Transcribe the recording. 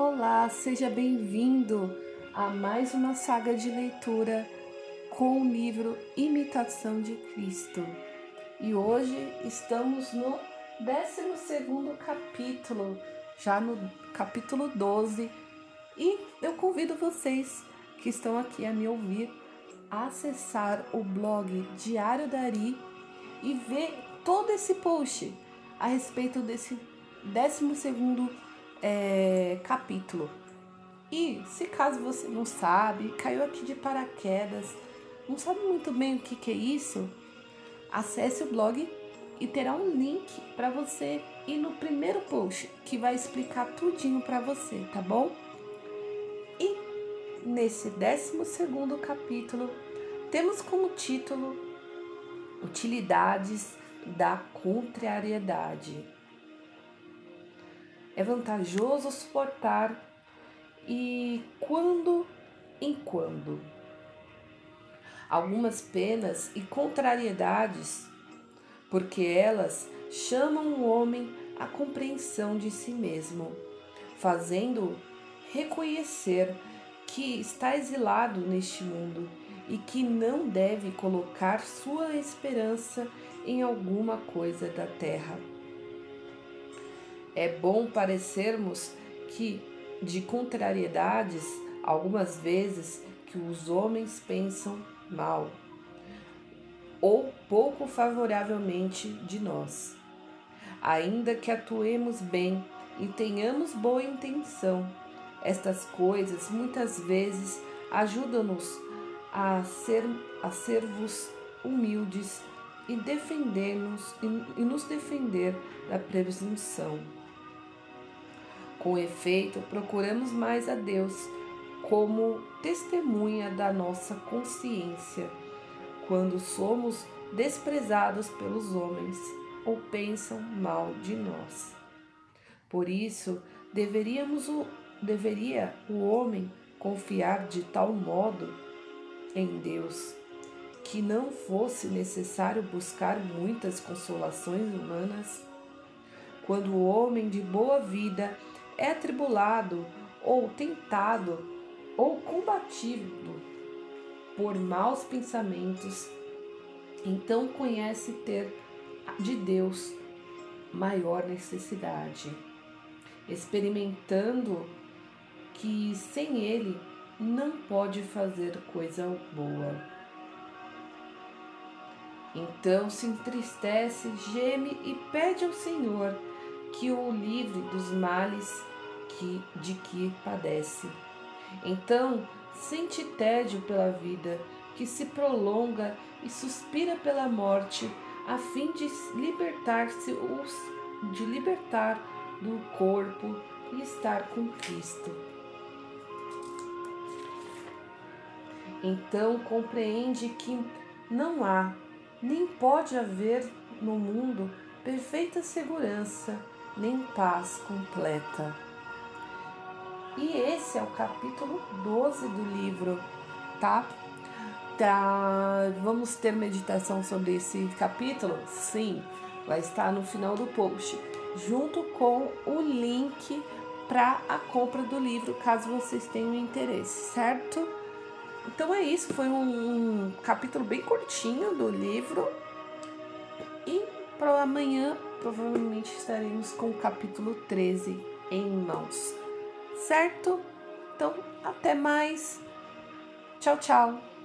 Olá, seja bem-vindo a mais uma saga de leitura com o livro Imitação de Cristo. E hoje estamos no 12 capítulo, já no capítulo 12, e eu convido vocês que estão aqui a me ouvir a acessar o blog Diário Dari e ver todo esse post a respeito desse 12 é, capítulo. E se caso você não sabe, caiu aqui de paraquedas, não sabe muito bem o que, que é isso, acesse o blog e terá um link para você ir no primeiro post que vai explicar tudinho para você, tá bom? E nesse 12 segundo capítulo temos como título Utilidades da contrariedade. É vantajoso suportar e quando em quando. Algumas penas e contrariedades, porque elas chamam o homem à compreensão de si mesmo, fazendo reconhecer que está exilado neste mundo e que não deve colocar sua esperança em alguma coisa da terra. É bom parecermos que de contrariedades, algumas vezes que os homens pensam mal ou pouco favoravelmente de nós. Ainda que atuemos bem e tenhamos boa intenção, estas coisas muitas vezes ajudam-nos a ser a servos humildes e defender-nos e, e nos defender da presunção. Com efeito, procuramos mais a Deus como testemunha da nossa consciência quando somos desprezados pelos homens ou pensam mal de nós. Por isso, deveríamos o, deveria o homem confiar de tal modo em Deus que não fosse necessário buscar muitas consolações humanas? Quando o homem de boa vida é atribulado ou tentado ou combatido por maus pensamentos, então conhece ter de Deus maior necessidade, experimentando que sem Ele não pode fazer coisa boa. Então se entristece, geme e pede ao Senhor que o livre dos males que, de que padece. Então sente tédio pela vida que se prolonga e suspira pela morte, a fim de libertar-se de libertar do corpo e estar com Cristo. Então compreende que não há nem pode haver no mundo perfeita segurança, nem paz completa. E esse é o capítulo 12 do livro, tá? tá? Vamos ter meditação sobre esse capítulo? Sim, vai estar no final do post, junto com o link para a compra do livro, caso vocês tenham interesse, certo? Então é isso, foi um, um capítulo bem curtinho do livro. E para amanhã provavelmente estaremos com o capítulo 13 em mãos. Certo? Então, até mais. Tchau, tchau.